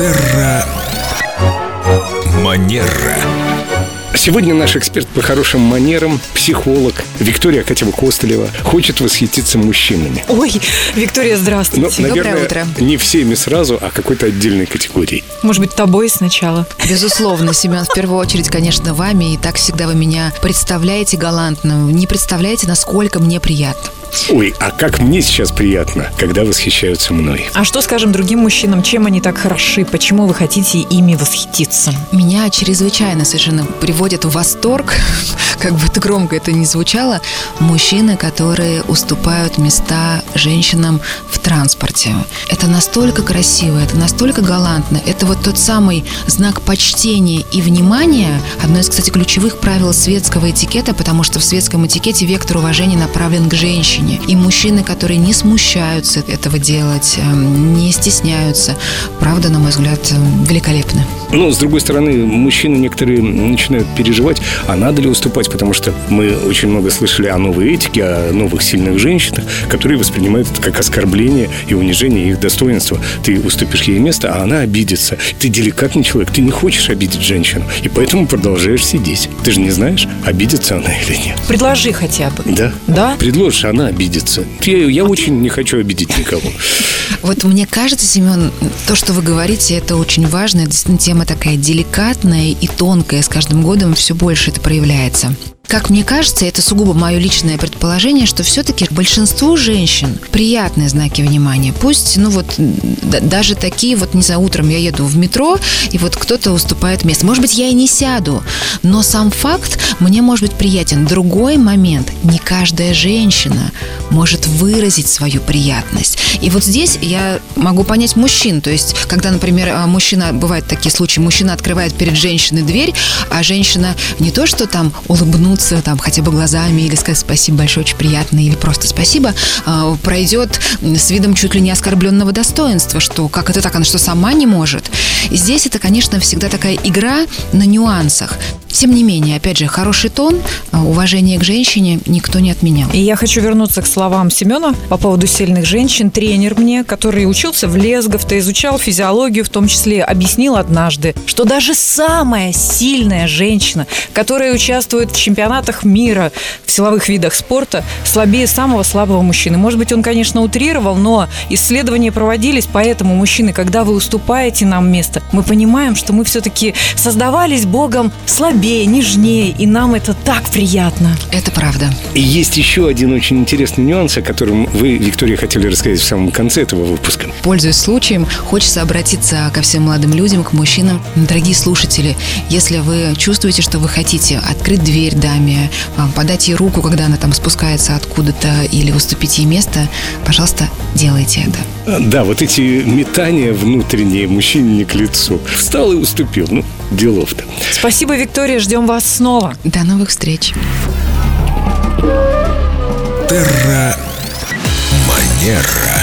Терра Манера. Сегодня наш эксперт по хорошим манерам, психолог Виктория Катева-Костылева хочет восхититься мужчинами. Ой, Виктория, здравствуйте. Но, Доброе наверное, утро. не всеми сразу, а какой-то отдельной категорией. Может быть, тобой сначала. Безусловно, Семен, в первую очередь, конечно, вами. И так всегда вы меня представляете галантно. Не представляете, насколько мне приятно. Ой, а как мне сейчас приятно, когда восхищаются мной. А что скажем другим мужчинам, чем они так хороши? Почему вы хотите ими восхититься? Меня чрезвычайно совершенно приводят в восторг, как бы это громко это ни звучало, мужчины, которые уступают места женщинам в транспорте. Это настолько красиво, это настолько галантно. Это вот тот самый знак почтения и внимания, одно из, кстати, ключевых правил светского этикета, потому что в светском этикете вектор уважения направлен к женщине. И мужчины, которые не смущаются этого делать, эм, не стесняются, правда, на мой взгляд, эм, великолепны. Но, с другой стороны, мужчины некоторые начинают переживать, а надо ли уступать, потому что мы очень много слышали о новой этике, о новых сильных женщинах, которые воспринимают это как оскорбление и унижение их достоинства. Ты уступишь ей место, а она обидится. Ты деликатный человек, ты не хочешь обидеть женщину, и поэтому продолжаешь сидеть. Ты же не знаешь, обидится она или нет. Предложи хотя бы. Да? Да? Предложишь, она обидится. Я, я очень не хочу обидеть никого. Вот мне кажется, Семен, то, что вы говорите, это очень важно. Это действительно тема такая деликатная и тонкая. С каждым годом все больше это проявляется. Как мне кажется, это сугубо мое личное предположение, что все-таки большинству женщин приятные знаки внимания. Пусть, ну вот, даже такие, вот, не знаю, утром я еду в метро, и вот кто-то уступает место. Может быть, я и не сяду, но сам факт мне может быть приятен. Другой момент, не каждая женщина может выразить свою приятность. И вот здесь я могу понять мужчин. То есть, когда, например, а, мужчина, бывают такие случаи, мужчина открывает перед женщиной дверь, а женщина не то, что там улыбнуться, там хотя бы глазами или сказать спасибо большое, очень приятно, или просто спасибо, а, пройдет с видом чуть ли не оскорбленного достоинства, что как это так, она что сама не может. Здесь это, конечно, всегда такая игра на нюансах. Тем не менее, опять же, хороший тон, а, уважение к женщине никто не отменял. И я хочу вернуться к словам Семена по поводу сильных женщин. Тренер мне, который учился в Лесговто, изучал физиологию, в том числе объяснил однажды, что даже самая сильная женщина, которая участвует в чемпионатах мира в силовых видах спорта, слабее самого слабого мужчины. Может быть, он, конечно, утрировал, но исследования проводились, поэтому, мужчины, когда вы уступаете нам место, мы понимаем, что мы все-таки создавались Богом слабее, нежнее, и нам это так приятно. Это правда. И есть еще один очень интересный нюанс, о котором вы, Виктория, хотели рассказать в самом конце этого выпуска. Пользуясь случаем, хочется обратиться ко всем молодым людям, к мужчинам. Дорогие слушатели, если вы чувствуете, что вы хотите открыть дверь даме, а, подать ей руку, когда она там спускается откуда-то, или уступить ей место, пожалуйста, делайте это. Да, вот эти метания внутренние мужчине не к лицу. Встал и уступил. Ну, делов-то. Спасибо, Виктория, ждем вас снова. До новых встреч. Терра Манера.